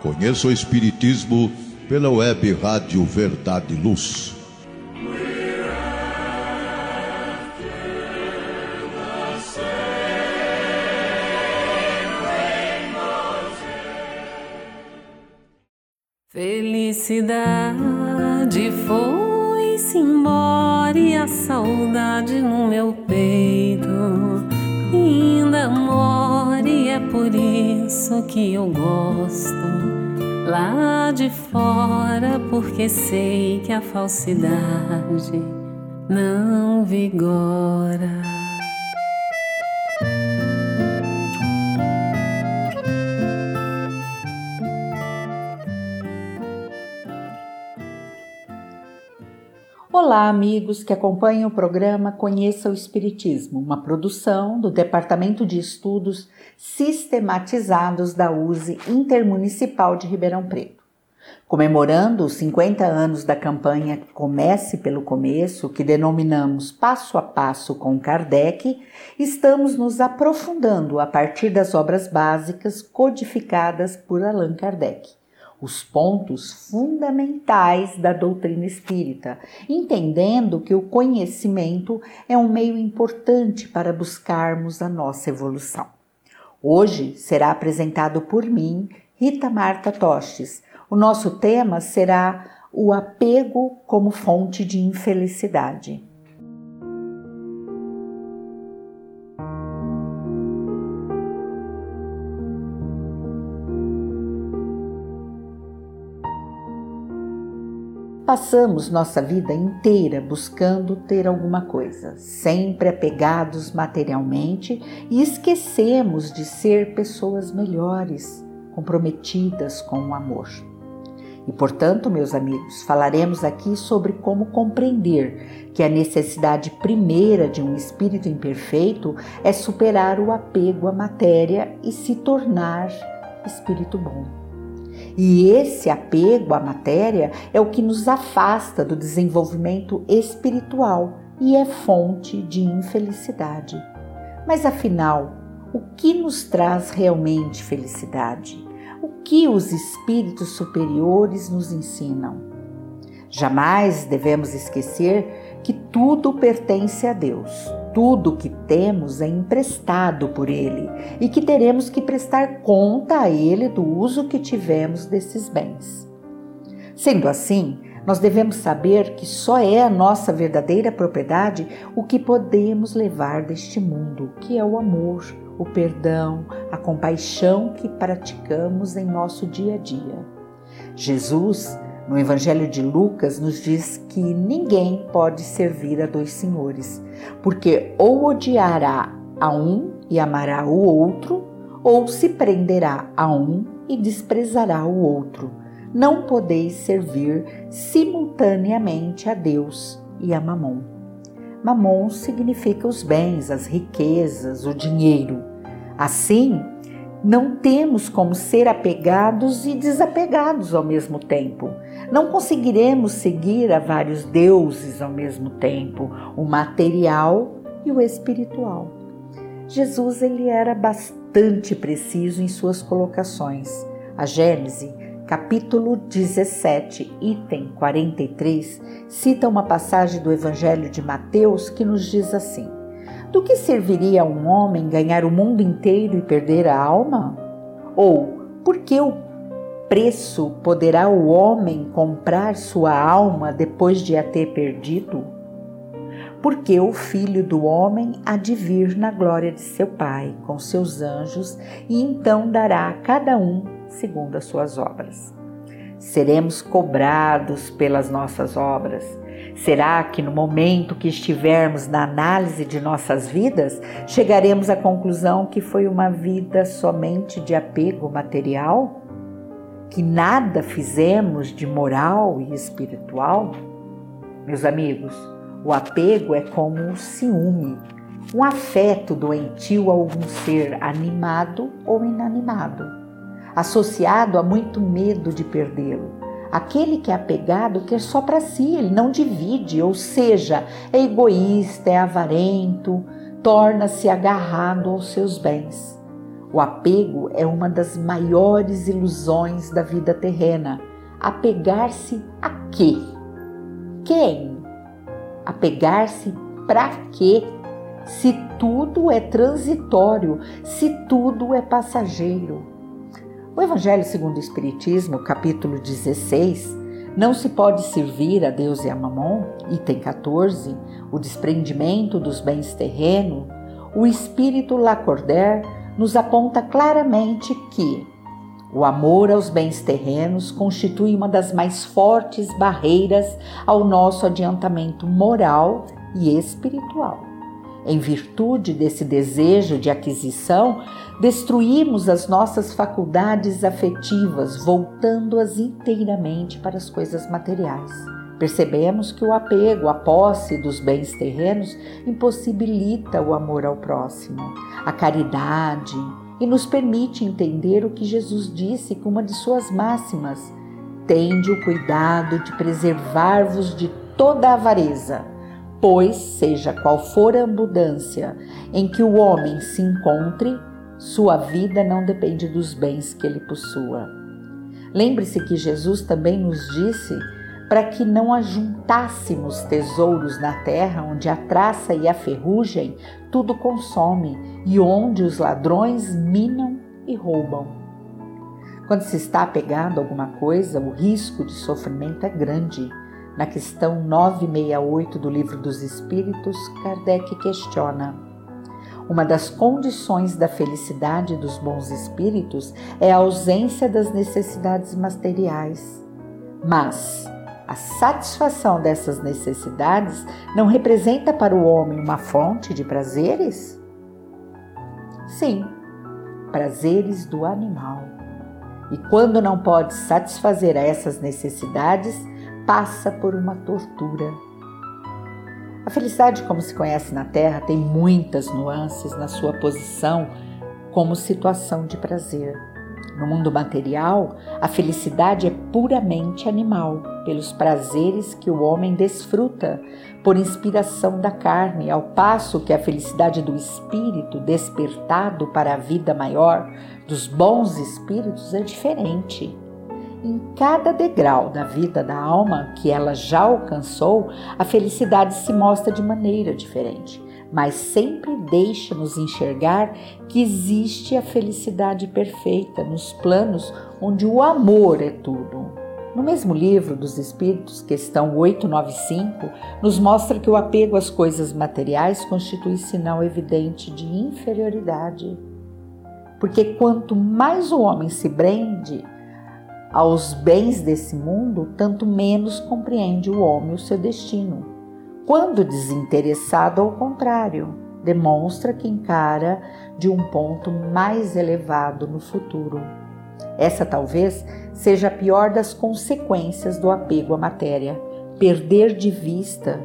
Conheça o Espiritismo pela web Rádio Verdade e Luz. Felicidade foi-se embora e a saudade no meu peito por isso que eu gosto lá de fora porque sei que a falsidade não vigora. Olá, amigos que acompanham o programa Conheça o Espiritismo, uma produção do Departamento de Estudos Sistematizados da USE Intermunicipal de Ribeirão Preto. Comemorando os 50 anos da campanha Comece pelo Começo, que denominamos Passo a Passo com Kardec, estamos nos aprofundando a partir das obras básicas codificadas por Allan Kardec os pontos fundamentais da doutrina espírita, entendendo que o conhecimento é um meio importante para buscarmos a nossa evolução. Hoje será apresentado por mim, Rita Marta Tostes. O nosso tema será o apego como fonte de infelicidade. Passamos nossa vida inteira buscando ter alguma coisa, sempre apegados materialmente e esquecemos de ser pessoas melhores, comprometidas com o amor. E portanto, meus amigos, falaremos aqui sobre como compreender que a necessidade primeira de um espírito imperfeito é superar o apego à matéria e se tornar espírito bom. E esse apego à matéria é o que nos afasta do desenvolvimento espiritual e é fonte de infelicidade. Mas afinal, o que nos traz realmente felicidade? O que os espíritos superiores nos ensinam? Jamais devemos esquecer que tudo pertence a Deus tudo que temos é emprestado por Ele e que teremos que prestar conta a Ele do uso que tivemos desses bens. Sendo assim, nós devemos saber que só é a nossa verdadeira propriedade o que podemos levar deste mundo, que é o amor, o perdão, a compaixão que praticamos em nosso dia a dia. Jesus no Evangelho de Lucas, nos diz que ninguém pode servir a dois senhores, porque ou odiará a um e amará o outro, ou se prenderá a um e desprezará o outro. Não podeis servir simultaneamente a Deus e a Mamon. Mamon significa os bens, as riquezas, o dinheiro. Assim, não temos como ser apegados e desapegados ao mesmo tempo. Não conseguiremos seguir a vários deuses ao mesmo tempo, o material e o espiritual. Jesus ele era bastante preciso em suas colocações. A Gênese, capítulo 17, item 43, cita uma passagem do Evangelho de Mateus que nos diz assim: do que serviria a um homem ganhar o mundo inteiro e perder a alma? Ou por que o preço poderá o homem comprar sua alma depois de a ter perdido? Porque o filho do homem há de vir na glória de seu Pai com seus anjos e então dará a cada um segundo as suas obras. Seremos cobrados pelas nossas obras Será que no momento que estivermos na análise de nossas vidas, chegaremos à conclusão que foi uma vida somente de apego material? Que nada fizemos de moral e espiritual? Meus amigos, o apego é como o ciúme, um afeto doentio a algum ser animado ou inanimado, associado a muito medo de perdê-lo. Aquele que é apegado quer só para si, ele não divide, ou seja, é egoísta, é avarento, torna-se agarrado aos seus bens. O apego é uma das maiores ilusões da vida terrena. Apegar-se a quê? Quem? Apegar-se para quê? Se tudo é transitório, se tudo é passageiro. O Evangelho segundo o Espiritismo, capítulo 16, não se pode servir a Deus e a Mamon, item 14, o desprendimento dos bens terrenos, o Espírito Lacordaire nos aponta claramente que o amor aos bens terrenos constitui uma das mais fortes barreiras ao nosso adiantamento moral e espiritual. Em virtude desse desejo de aquisição, destruímos as nossas faculdades afetivas, voltando-as inteiramente para as coisas materiais. Percebemos que o apego à posse dos bens terrenos impossibilita o amor ao próximo, a caridade e nos permite entender o que Jesus disse com uma de suas máximas: Tende o cuidado de preservar-vos de toda avareza, pois, seja qual for a abundância em que o homem se encontre, sua vida não depende dos bens que ele possua. Lembre-se que Jesus também nos disse para que não ajuntássemos tesouros na terra onde a traça e a ferrugem tudo consome e onde os ladrões minam e roubam. Quando se está apegado a alguma coisa, o risco de sofrimento é grande. Na questão 968 do Livro dos Espíritos, Kardec questiona: Uma das condições da felicidade dos bons espíritos é a ausência das necessidades materiais. Mas a satisfação dessas necessidades não representa para o homem uma fonte de prazeres? Sim, prazeres do animal. E quando não pode satisfazer essas necessidades, passa por uma tortura. A felicidade, como se conhece na Terra, tem muitas nuances na sua posição como situação de prazer. No mundo material, a felicidade é puramente animal, pelos prazeres que o homem desfruta, por inspiração da carne, ao passo que a felicidade do espírito, despertado para a vida maior, dos bons espíritos, é diferente. Em cada degrau da vida da alma que ela já alcançou, a felicidade se mostra de maneira diferente mas sempre deixa-nos enxergar que existe a felicidade perfeita nos planos onde o amor é tudo. No mesmo livro dos Espíritos, questão 895, nos mostra que o apego às coisas materiais constitui sinal evidente de inferioridade. Porque quanto mais o homem se prende aos bens desse mundo, tanto menos compreende o homem o seu destino quando desinteressado, ao contrário, demonstra que encara de um ponto mais elevado no futuro. Essa talvez seja a pior das consequências do apego à matéria, perder de vista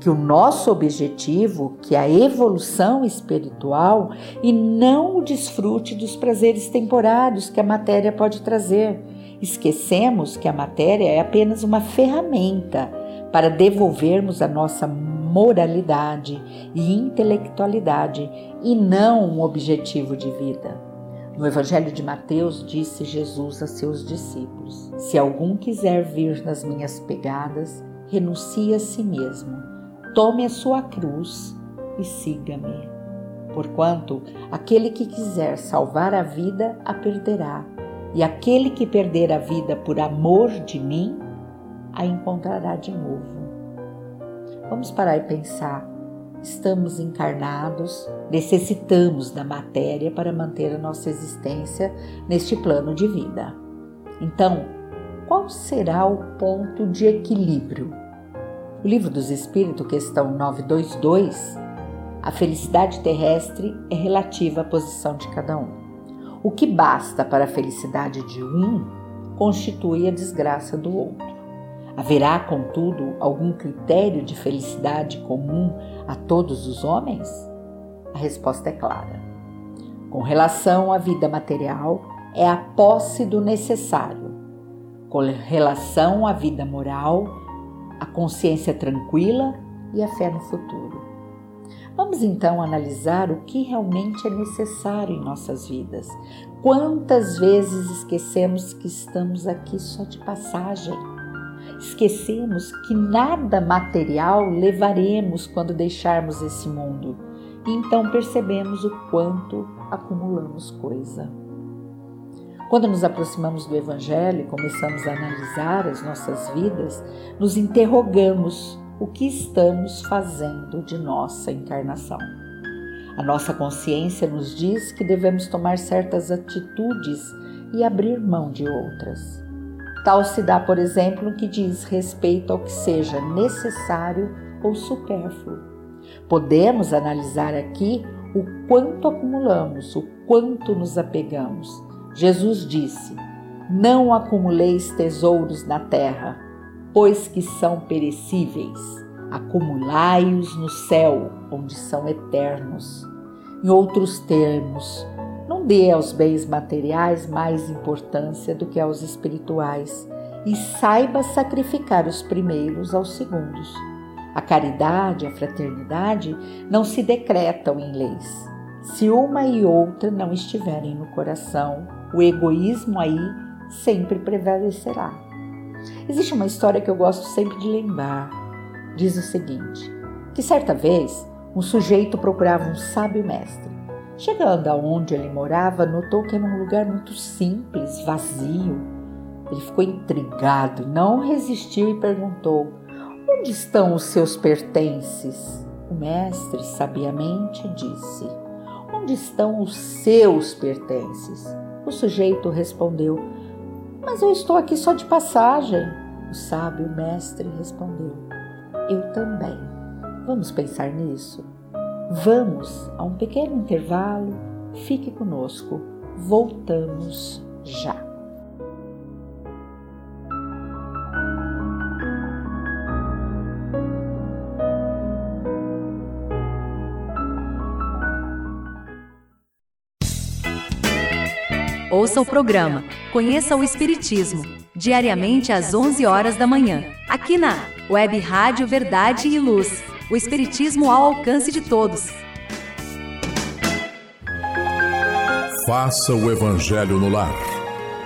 que o nosso objetivo, que é a evolução espiritual e não o desfrute dos prazeres temporários que a matéria pode trazer. Esquecemos que a matéria é apenas uma ferramenta para devolvermos a nossa moralidade e intelectualidade e não um objetivo de vida. No Evangelho de Mateus, disse Jesus a seus discípulos: Se algum quiser vir nas minhas pegadas, renuncie a si mesmo, tome a sua cruz e siga-me. Porquanto aquele que quiser salvar a vida a perderá, e aquele que perder a vida por amor de mim a encontrará de novo. Vamos parar e pensar. Estamos encarnados, necessitamos da matéria para manter a nossa existência neste plano de vida. Então, qual será o ponto de equilíbrio? O Livro dos Espíritos, questão 922, a felicidade terrestre é relativa à posição de cada um. O que basta para a felicidade de um constitui a desgraça do outro. Haverá, contudo, algum critério de felicidade comum a todos os homens? A resposta é clara. Com relação à vida material, é a posse do necessário. Com relação à vida moral, a consciência tranquila e a fé no futuro. Vamos então analisar o que realmente é necessário em nossas vidas. Quantas vezes esquecemos que estamos aqui só de passagem? Esquecemos que nada material levaremos quando deixarmos esse mundo. E então percebemos o quanto acumulamos coisa. Quando nos aproximamos do Evangelho e começamos a analisar as nossas vidas, nos interrogamos o que estamos fazendo de nossa encarnação. A nossa consciência nos diz que devemos tomar certas atitudes e abrir mão de outras. Tal se dá, por exemplo, no que diz respeito ao que seja necessário ou supérfluo. Podemos analisar aqui o quanto acumulamos, o quanto nos apegamos. Jesus disse: Não acumuleis tesouros na terra pois que são perecíveis. Acumulai-os no céu, onde são eternos. Em outros termos, não dê aos bens materiais mais importância do que aos espirituais e saiba sacrificar os primeiros aos segundos. A caridade a fraternidade não se decretam em leis. Se uma e outra não estiverem no coração, o egoísmo aí sempre prevalecerá. Existe uma história que eu gosto sempre de lembrar. Diz o seguinte: que certa vez um sujeito procurava um sábio mestre. Chegando aonde ele morava, notou que era um lugar muito simples, vazio. Ele ficou intrigado, não resistiu e perguntou: Onde estão os seus pertences? O mestre sabiamente disse: Onde estão os seus pertences? O sujeito respondeu: mas eu estou aqui só de passagem. O sábio mestre respondeu: Eu também. Vamos pensar nisso? Vamos a um pequeno intervalo. Fique conosco. Voltamos já. Ouça o programa Conheça o Espiritismo, diariamente às 11 horas da manhã, aqui na Web Rádio Verdade e Luz. O Espiritismo ao alcance de todos. Faça o Evangelho no lar.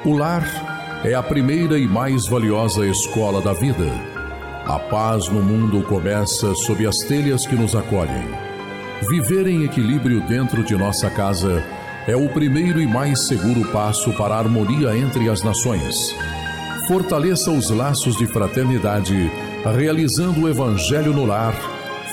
O lar é a primeira e mais valiosa escola da vida. A paz no mundo começa sob as telhas que nos acolhem. Viver em equilíbrio dentro de nossa casa é o primeiro e mais seguro passo para a harmonia entre as nações. Fortaleça os laços de fraternidade, realizando o Evangelho no lar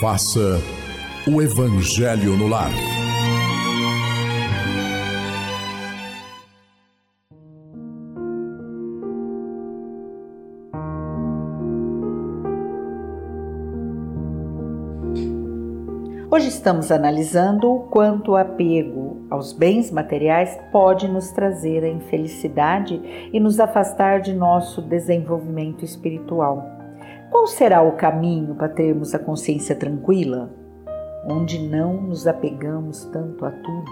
Faça o Evangelho no lar. Hoje estamos analisando o quanto o apego aos bens materiais pode nos trazer a infelicidade e nos afastar de nosso desenvolvimento espiritual. Qual será o caminho para termos a consciência tranquila, onde não nos apegamos tanto a tudo?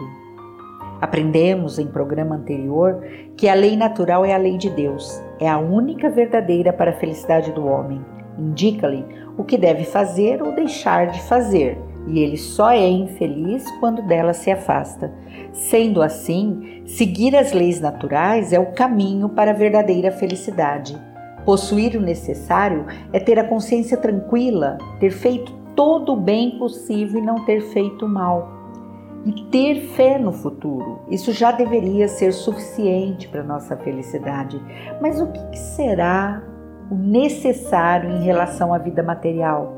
Aprendemos em programa anterior que a lei natural é a lei de Deus, é a única verdadeira para a felicidade do homem. Indica-lhe o que deve fazer ou deixar de fazer e ele só é infeliz quando dela se afasta. Sendo assim, seguir as leis naturais é o caminho para a verdadeira felicidade. Possuir o necessário é ter a consciência tranquila, ter feito todo o bem possível e não ter feito mal. e ter fé no futuro. Isso já deveria ser suficiente para nossa felicidade. Mas o que será o necessário em relação à vida material?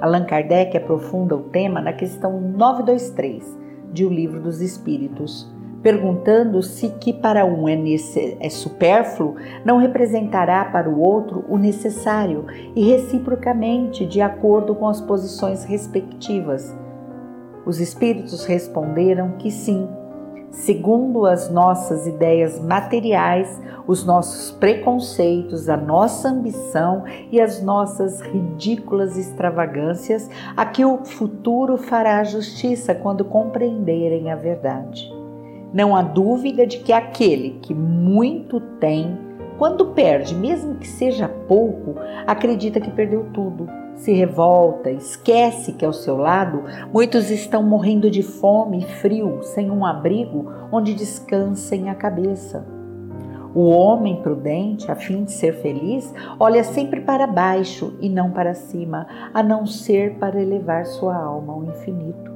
Allan Kardec aprofunda o tema na questão 923 de O Livro dos Espíritos, perguntando se que para um é, é supérfluo não representará para o outro o necessário e reciprocamente de acordo com as posições respectivas os espíritos responderam que sim, segundo as nossas ideias materiais, os nossos preconceitos, a nossa ambição e as nossas ridículas extravagâncias, a que o futuro fará justiça quando compreenderem a verdade. Não há dúvida de que aquele que muito tem, quando perde, mesmo que seja pouco, acredita que perdeu tudo se revolta, esquece que ao seu lado muitos estão morrendo de fome e frio, sem um abrigo onde descansem a cabeça. O homem prudente, a fim de ser feliz, olha sempre para baixo e não para cima, a não ser para elevar sua alma ao infinito.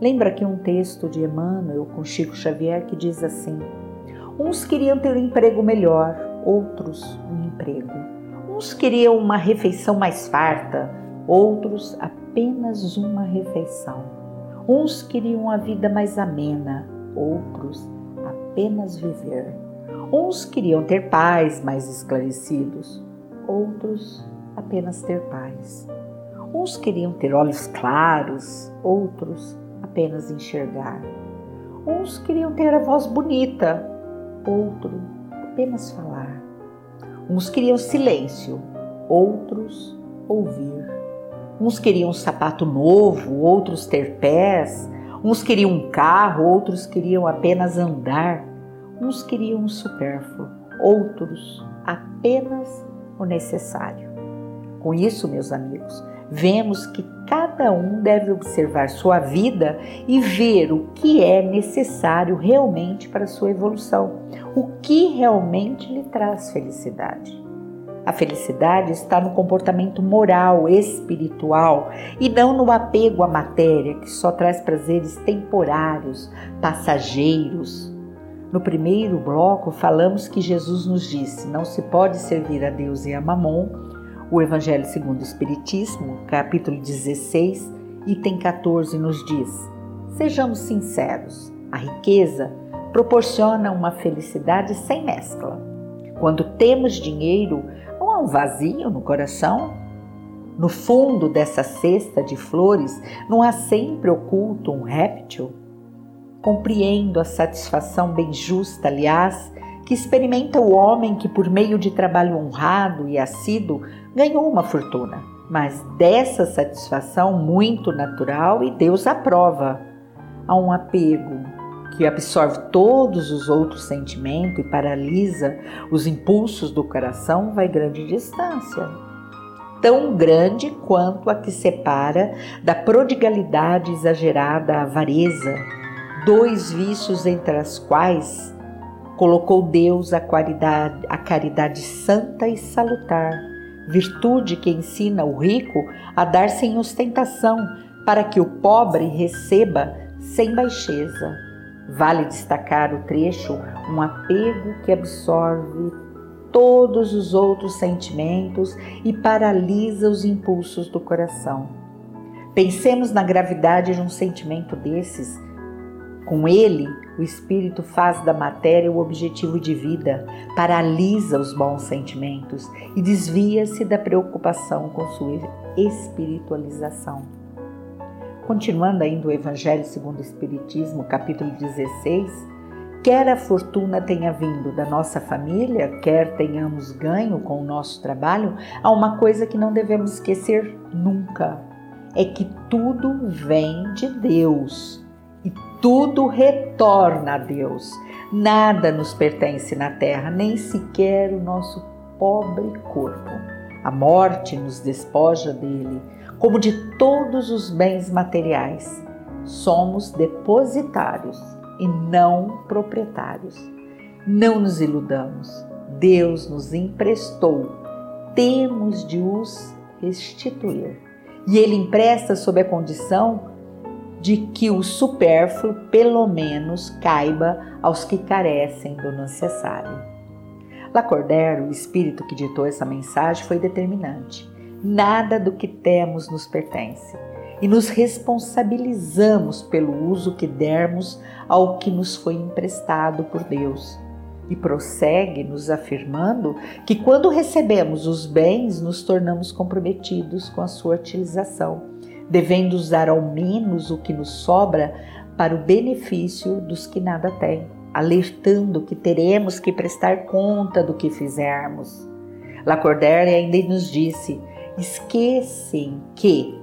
Lembra aqui um texto de Emmanuel com Chico Xavier que diz assim: Uns queriam ter um emprego melhor, outros um emprego. Uns queriam uma refeição mais farta, outros apenas uma refeição. Uns queriam a vida mais amena, outros apenas viver. Uns queriam ter pais mais esclarecidos, outros apenas ter paz. Uns queriam ter olhos claros, outros apenas enxergar. Uns queriam ter a voz bonita, outro apenas falar. Uns queriam silêncio, outros ouvir. Uns queriam um sapato novo, outros ter pés. Uns queriam um carro, outros queriam apenas andar. Uns queriam um supérfluo, outros apenas o necessário. Com isso, meus amigos, vemos que cada um deve observar sua vida e ver o que é necessário realmente para sua evolução, o que realmente lhe traz felicidade. A felicidade está no comportamento moral, espiritual e não no apego à matéria que só traz prazeres temporários, passageiros. No primeiro bloco, falamos que Jesus nos disse: não se pode servir a Deus e a Mamon o Evangelho segundo o Espiritismo, capítulo 16, item 14, nos diz: Sejamos sinceros, a riqueza proporciona uma felicidade sem mescla. Quando temos dinheiro, não há um vazio no coração? No fundo dessa cesta de flores, não há sempre oculto um réptil? Compreendo a satisfação bem justa, aliás, que experimenta o homem que, por meio de trabalho honrado e assíduo, ganhou uma fortuna. Mas dessa satisfação muito natural e Deus aprova. Há um apego que absorve todos os outros sentimentos e paralisa os impulsos do coração, vai grande distância. Tão grande quanto a que separa da prodigalidade exagerada a avareza, dois vícios entre as quais colocou Deus a a caridade santa e salutar, virtude que ensina o rico a dar sem ostentação, para que o pobre receba sem baixeza. Vale destacar o trecho um apego que absorve todos os outros sentimentos e paralisa os impulsos do coração. Pensemos na gravidade de um sentimento desses com ele, o espírito faz da matéria o objetivo de vida, paralisa os bons sentimentos e desvia-se da preocupação com sua espiritualização. Continuando ainda o Evangelho segundo o Espiritismo, capítulo 16, quer a fortuna tenha vindo da nossa família, quer tenhamos ganho com o nosso trabalho, há uma coisa que não devemos esquecer nunca: é que tudo vem de Deus tudo retorna a Deus. Nada nos pertence na terra, nem sequer o nosso pobre corpo. A morte nos despoja dele, como de todos os bens materiais. Somos depositários e não proprietários. Não nos iludamos. Deus nos emprestou. Temos de os restituir. E ele empresta sob a condição de que o supérfluo, pelo menos, caiba aos que carecem do necessário. Lacordaire, o espírito que ditou essa mensagem, foi determinante. Nada do que temos nos pertence e nos responsabilizamos pelo uso que dermos ao que nos foi emprestado por Deus. E prossegue nos afirmando que quando recebemos os bens, nos tornamos comprometidos com a sua utilização, devendo usar ao menos o que nos sobra para o benefício dos que nada têm, alertando que teremos que prestar conta do que fizermos. Lacordaire ainda nos disse: esquecem que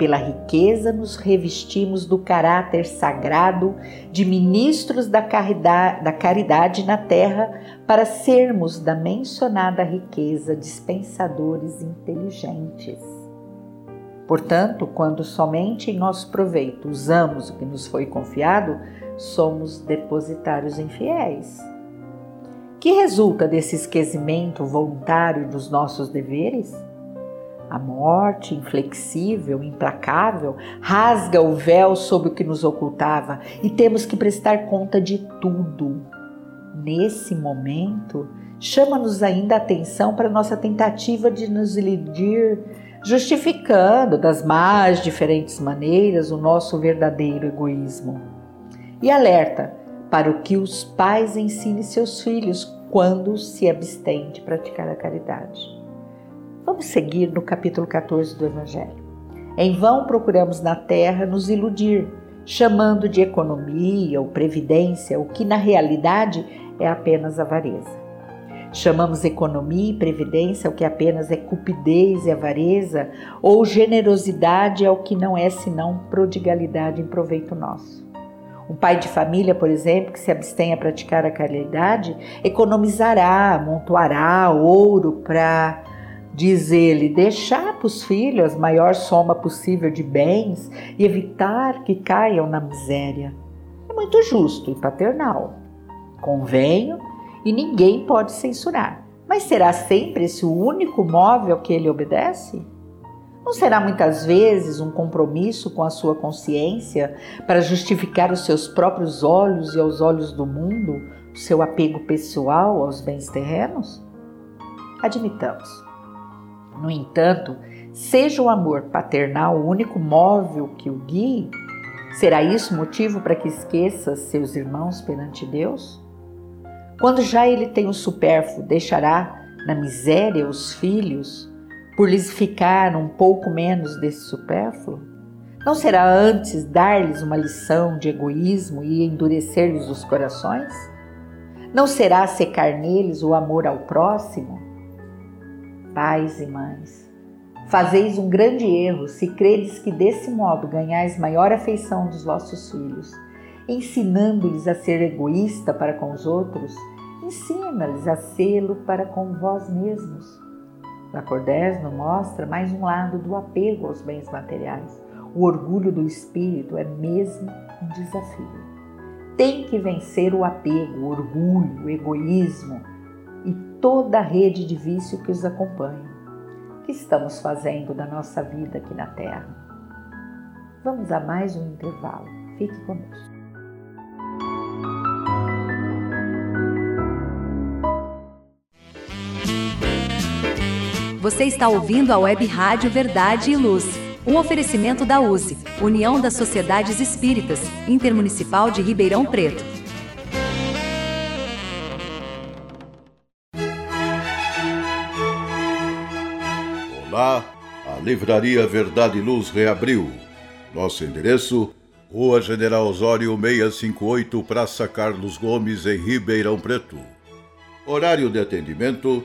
pela riqueza, nos revestimos do caráter sagrado de ministros da caridade, da caridade na terra, para sermos da mencionada riqueza dispensadores inteligentes. Portanto, quando somente em nosso proveito usamos o que nos foi confiado, somos depositários infiéis. Que resulta desse esquecimento voluntário dos nossos deveres? A morte, inflexível, implacável, rasga o véu sobre o que nos ocultava e temos que prestar conta de tudo. Nesse momento, chama-nos ainda a atenção para nossa tentativa de nos iludir, justificando das mais diferentes maneiras o nosso verdadeiro egoísmo. E alerta para o que os pais ensinem seus filhos quando se abstêm de praticar a caridade. Vamos seguir no capítulo 14 do Evangelho. Em vão procuramos na terra nos iludir, chamando de economia ou previdência o que na realidade é apenas avareza. Chamamos economia e previdência o que apenas é cupidez e avareza, ou generosidade é o que não é senão prodigalidade em proveito nosso. Um pai de família, por exemplo, que se abstém a praticar a caridade, economizará, amontoará ouro para diz ele, deixar para os filhos a maior soma possível de bens e evitar que caiam na miséria. É muito justo e paternal. Convenho e ninguém pode censurar. Mas será sempre esse o único móvel que ele obedece? Não será muitas vezes um compromisso com a sua consciência para justificar os seus próprios olhos e aos olhos do mundo o seu apego pessoal aos bens terrenos? Admitamos no entanto, seja o amor paternal o único móvel que o guie, será isso motivo para que esqueça seus irmãos perante Deus? Quando já ele tem o supérfluo, deixará na miséria os filhos por lhes ficar um pouco menos desse supérfluo? Não será antes dar-lhes uma lição de egoísmo e endurecer-lhes os corações? Não será secar neles o amor ao próximo? pais e mães. Fazeis um grande erro se credes que desse modo ganhais maior afeição dos vossos filhos. Ensinando-lhes a ser egoísta para com os outros, ensina-lhes a sê-lo para com vós mesmos. Lacordaire nos mostra mais um lado do apego aos bens materiais. O orgulho do espírito é mesmo um desafio. Tem que vencer o apego, o orgulho, o egoísmo, e toda a rede de vício que os acompanha. O que estamos fazendo da nossa vida aqui na Terra? Vamos a mais um intervalo. Fique conosco. Você está ouvindo a Web Rádio Verdade e Luz. Um oferecimento da USE, União das Sociedades Espíritas, Intermunicipal de Ribeirão Preto. Lá, a Livraria Verdade e Luz reabriu. Nosso endereço: Rua General Osório 658, Praça Carlos Gomes, em Ribeirão Preto. Horário de atendimento: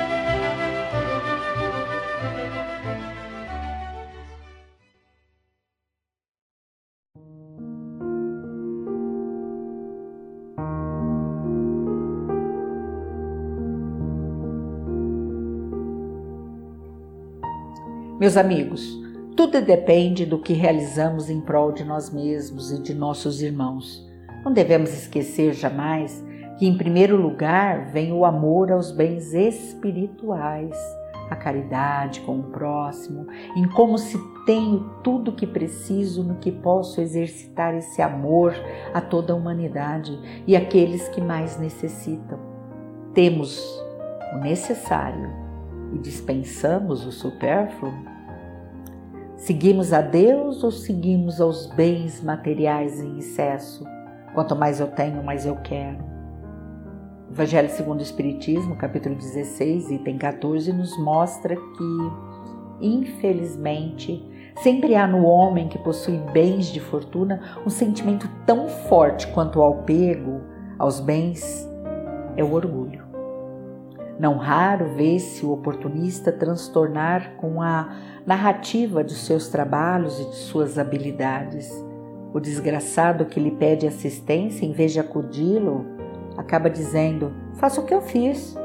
Meus amigos, tudo depende do que realizamos em prol de nós mesmos e de nossos irmãos. Não devemos esquecer jamais que, em primeiro lugar, vem o amor aos bens espirituais, a caridade com o próximo, em como se tenho tudo o que preciso, no que posso exercitar esse amor a toda a humanidade e aqueles que mais necessitam. Temos o necessário e dispensamos o supérfluo? Seguimos a Deus ou seguimos aos bens materiais em excesso? Quanto mais eu tenho, mais eu quero. Evangelho segundo o Espiritismo, capítulo 16, item 14, nos mostra que, infelizmente, sempre há no homem que possui bens de fortuna um sentimento tão forte quanto ao apego aos bens é o orgulho. Não raro vê-se o oportunista transtornar com a narrativa de seus trabalhos e de suas habilidades. O desgraçado que lhe pede assistência, em vez de acudi-lo, acaba dizendo: Faça o que eu fiz.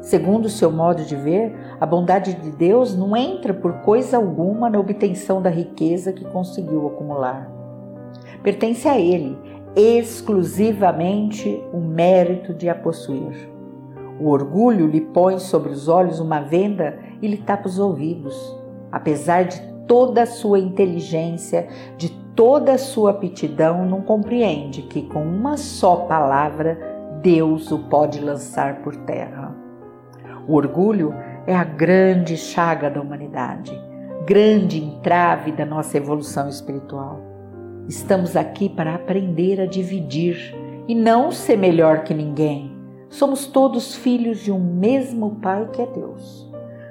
Segundo o seu modo de ver, a bondade de Deus não entra por coisa alguma na obtenção da riqueza que conseguiu acumular. Pertence a Ele exclusivamente o mérito de a possuir. O orgulho lhe põe sobre os olhos uma venda e lhe tapa os ouvidos. Apesar de toda a sua inteligência, de toda a sua aptidão, não compreende que com uma só palavra Deus o pode lançar por terra. O orgulho é a grande chaga da humanidade, grande entrave da nossa evolução espiritual. Estamos aqui para aprender a dividir e não ser melhor que ninguém Somos todos filhos de um mesmo Pai que é Deus.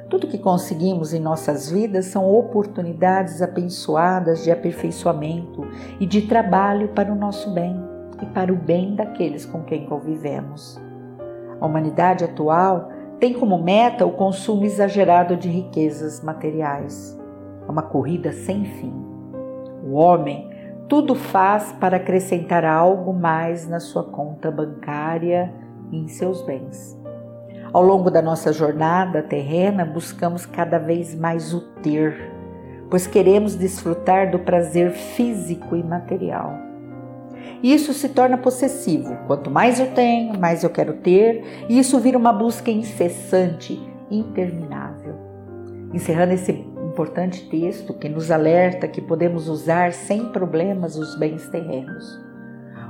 Tudo que conseguimos em nossas vidas são oportunidades abençoadas de aperfeiçoamento e de trabalho para o nosso bem e para o bem daqueles com quem convivemos. A humanidade atual tem como meta o consumo exagerado de riquezas materiais. É uma corrida sem fim. O homem tudo faz para acrescentar algo mais na sua conta bancária em seus bens. Ao longo da nossa jornada terrena, buscamos cada vez mais o ter, pois queremos desfrutar do prazer físico e material. Isso se torna possessivo. Quanto mais eu tenho, mais eu quero ter, e isso vira uma busca incessante, interminável. Encerrando esse importante texto que nos alerta que podemos usar sem problemas os bens terrenos.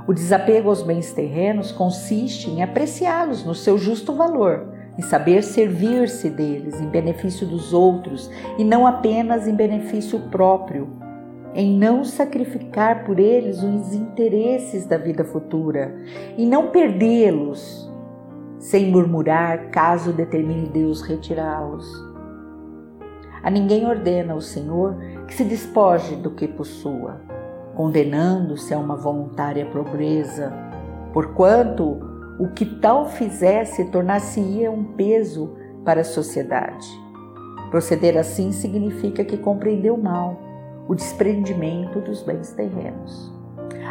O desapego aos bens terrenos consiste em apreciá-los no seu justo valor, em saber servir-se deles em benefício dos outros e não apenas em benefício próprio, em não sacrificar por eles os interesses da vida futura e não perdê-los sem murmurar caso determine Deus retirá-los. A ninguém ordena o Senhor que se despoje do que possua condenando-se a uma voluntária pobreza, porquanto o que tal fizesse tornar-se-ia um peso para a sociedade. Proceder assim significa que compreendeu mal o desprendimento dos bens terrenos.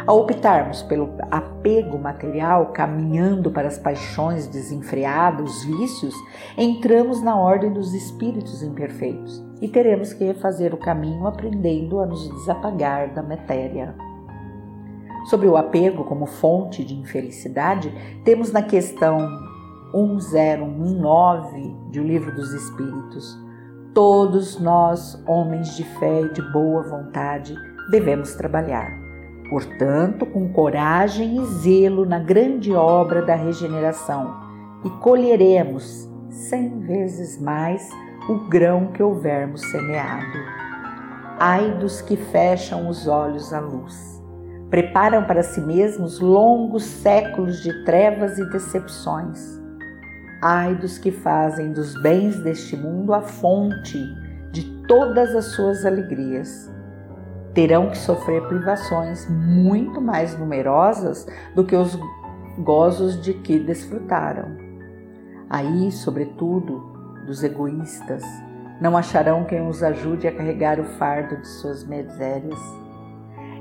Ao optarmos pelo apego material, caminhando para as paixões desenfreadas, os vícios, entramos na ordem dos espíritos imperfeitos e teremos que refazer o caminho aprendendo a nos desapagar da matéria. Sobre o apego como fonte de infelicidade, temos na questão 1019 de O Livro dos Espíritos. todos nós, homens de fé e de boa vontade, devemos trabalhar. Portanto, com coragem e zelo na grande obra da regeneração, e colheremos cem vezes mais o grão que houvermos semeado. Ai dos que fecham os olhos à luz, preparam para si mesmos longos séculos de trevas e decepções. Ai dos que fazem dos bens deste mundo a fonte de todas as suas alegrias. Terão que sofrer privações muito mais numerosas do que os gozos de que desfrutaram. Aí, sobretudo, dos egoístas, não acharão quem os ajude a carregar o fardo de suas misérias.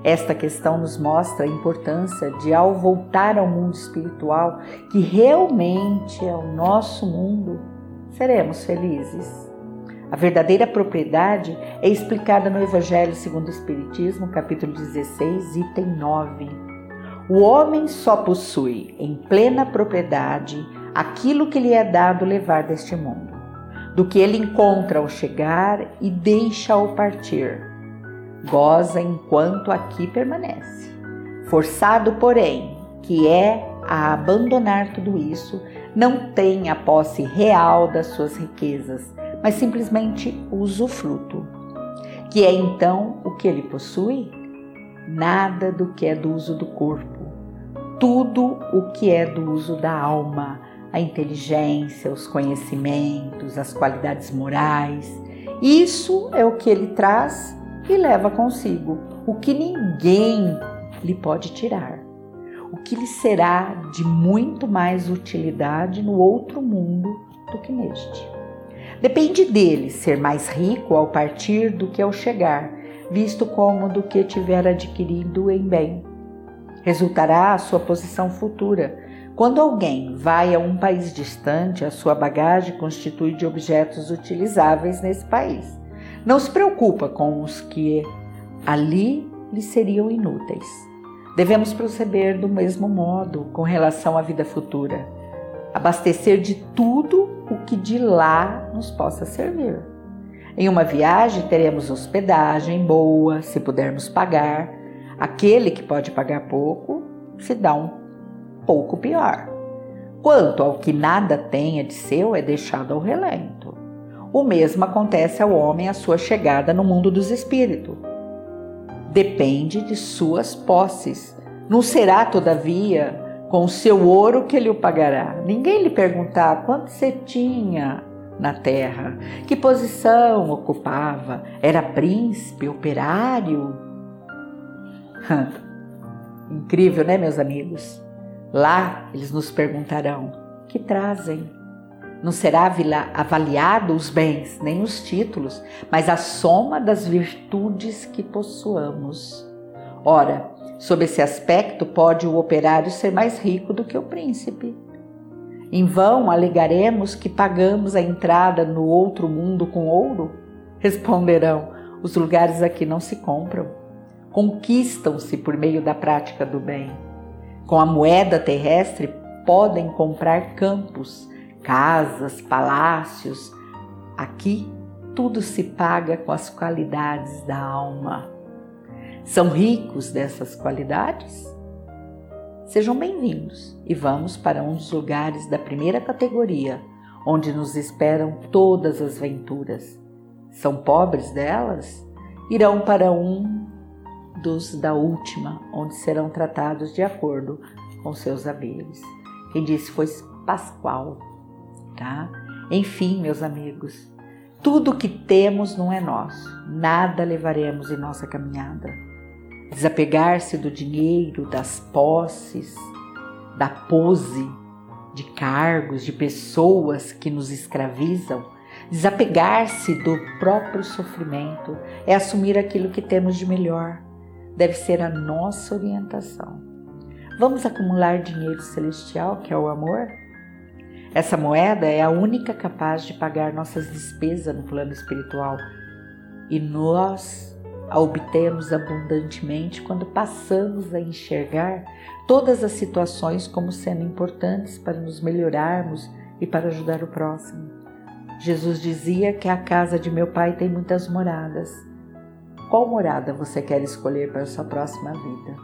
Esta questão nos mostra a importância de, ao voltar ao mundo espiritual, que realmente é o nosso mundo, seremos felizes. A verdadeira propriedade é explicada no Evangelho segundo o Espiritismo, capítulo 16, item 9. O homem só possui em plena propriedade aquilo que lhe é dado levar deste mundo do que ele encontra ao chegar e deixa ao partir. Goza enquanto aqui permanece. Forçado, porém, que é a abandonar tudo isso, não tem a posse real das suas riquezas, mas simplesmente usufruto. Que é então o que ele possui? Nada do que é do uso do corpo, tudo o que é do uso da alma a inteligência, os conhecimentos, as qualidades morais. Isso é o que ele traz e leva consigo, o que ninguém lhe pode tirar, o que lhe será de muito mais utilidade no outro mundo do que neste. Depende dele ser mais rico ao partir do que ao chegar, visto como do que tiver adquirido em bem. Resultará a sua posição futura, quando alguém vai a um país distante, a sua bagagem constitui de objetos utilizáveis nesse país. Não se preocupa com os que ali lhe seriam inúteis. Devemos proceder do mesmo modo com relação à vida futura, abastecer de tudo o que de lá nos possa servir. Em uma viagem teremos hospedagem boa, se pudermos pagar. Aquele que pode pagar pouco se dá um pouco pior. Quanto ao que nada tenha de seu, é deixado ao relento. O mesmo acontece ao homem à sua chegada no mundo dos espíritos. Depende de suas posses. Não será, todavia, com o seu ouro que ele o pagará. Ninguém lhe perguntar quanto você tinha na terra, que posição ocupava, era príncipe, operário. Incrível, né, meus amigos? Lá eles nos perguntarão: que trazem? Não será avaliado os bens, nem os títulos, mas a soma das virtudes que possuamos. Ora, sob esse aspecto, pode o operário ser mais rico do que o príncipe. Em vão alegaremos que pagamos a entrada no outro mundo com ouro? Responderão: os lugares aqui não se compram, conquistam-se por meio da prática do bem. Com a moeda terrestre podem comprar campos, casas, palácios. Aqui tudo se paga com as qualidades da alma. São ricos dessas qualidades? Sejam bem-vindos e vamos para um dos lugares da primeira categoria, onde nos esperam todas as venturas. São pobres delas? Irão para um dos da última, onde serão tratados de acordo com seus haveres. Quem disse foi Pascoal, tá? Enfim, meus amigos, tudo que temos não é nosso, nada levaremos em nossa caminhada. Desapegar-se do dinheiro, das posses, da pose, de cargos, de pessoas que nos escravizam, desapegar-se do próprio sofrimento é assumir aquilo que temos de melhor, deve ser a nossa orientação. Vamos acumular dinheiro celestial, que é o amor? Essa moeda é a única capaz de pagar nossas despesas no plano espiritual e nós a obtemos abundantemente quando passamos a enxergar todas as situações como sendo importantes para nos melhorarmos e para ajudar o próximo. Jesus dizia que a casa de meu pai tem muitas moradas. Qual morada você quer escolher para a sua próxima vida?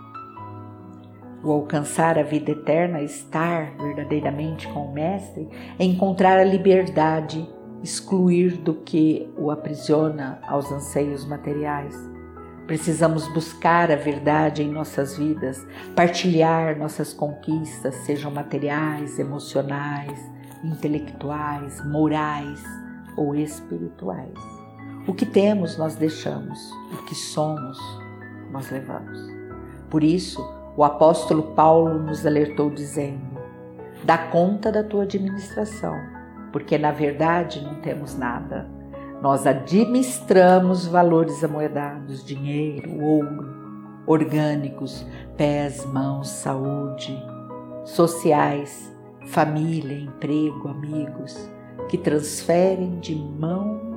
O alcançar a vida eterna, estar verdadeiramente com o Mestre, é encontrar a liberdade, excluir do que o aprisiona aos anseios materiais. Precisamos buscar a verdade em nossas vidas, partilhar nossas conquistas, sejam materiais, emocionais, intelectuais, morais ou espirituais. O que temos, nós deixamos, o que somos, nós levamos. Por isso, o apóstolo Paulo nos alertou dizendo: dá conta da tua administração, porque na verdade não temos nada. Nós administramos valores amoedados, dinheiro, ouro, orgânicos, pés, mãos, saúde, sociais, família, emprego, amigos, que transferem de mão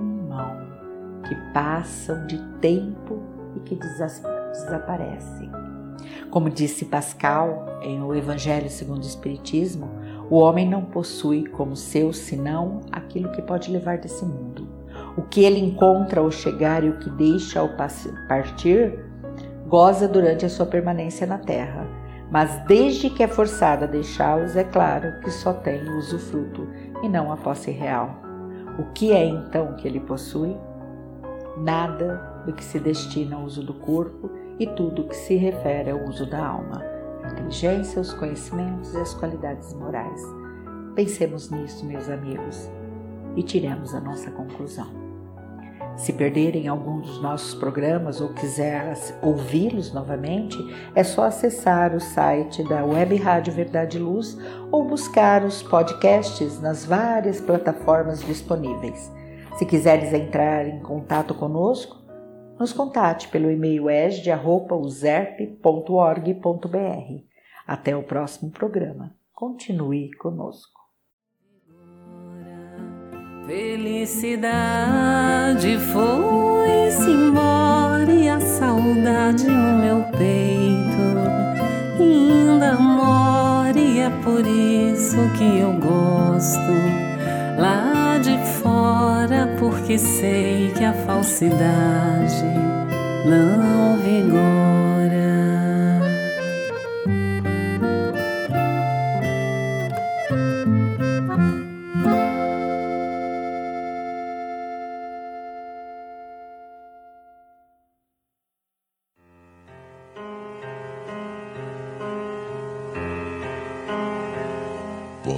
que passam de tempo e que desaparecem. Como disse Pascal em O Evangelho segundo o Espiritismo, o homem não possui como seu senão aquilo que pode levar desse mundo. O que ele encontra ao chegar e o que deixa ao partir, goza durante a sua permanência na terra. Mas desde que é forçado a deixá-los, é claro que só tem o usufruto e não a posse real. O que é então que ele possui? Nada do que se destina ao uso do corpo e tudo o que se refere ao uso da alma, a inteligência, os conhecimentos e as qualidades morais. Pensemos nisso, meus amigos, e tiremos a nossa conclusão. Se perderem algum dos nossos programas ou quiser ouvi-los novamente, é só acessar o site da Web Rádio Verdade Luz ou buscar os podcasts nas várias plataformas disponíveis. Se quiseres entrar em contato conosco, nos contate pelo e-mail esde.userp.org.br. Até o próximo programa. Continue conosco. Felicidade foi-se embora e a saudade no meu peito ainda mora e é por isso que eu gosto lá de fora porque sei que a falsidade não vigora.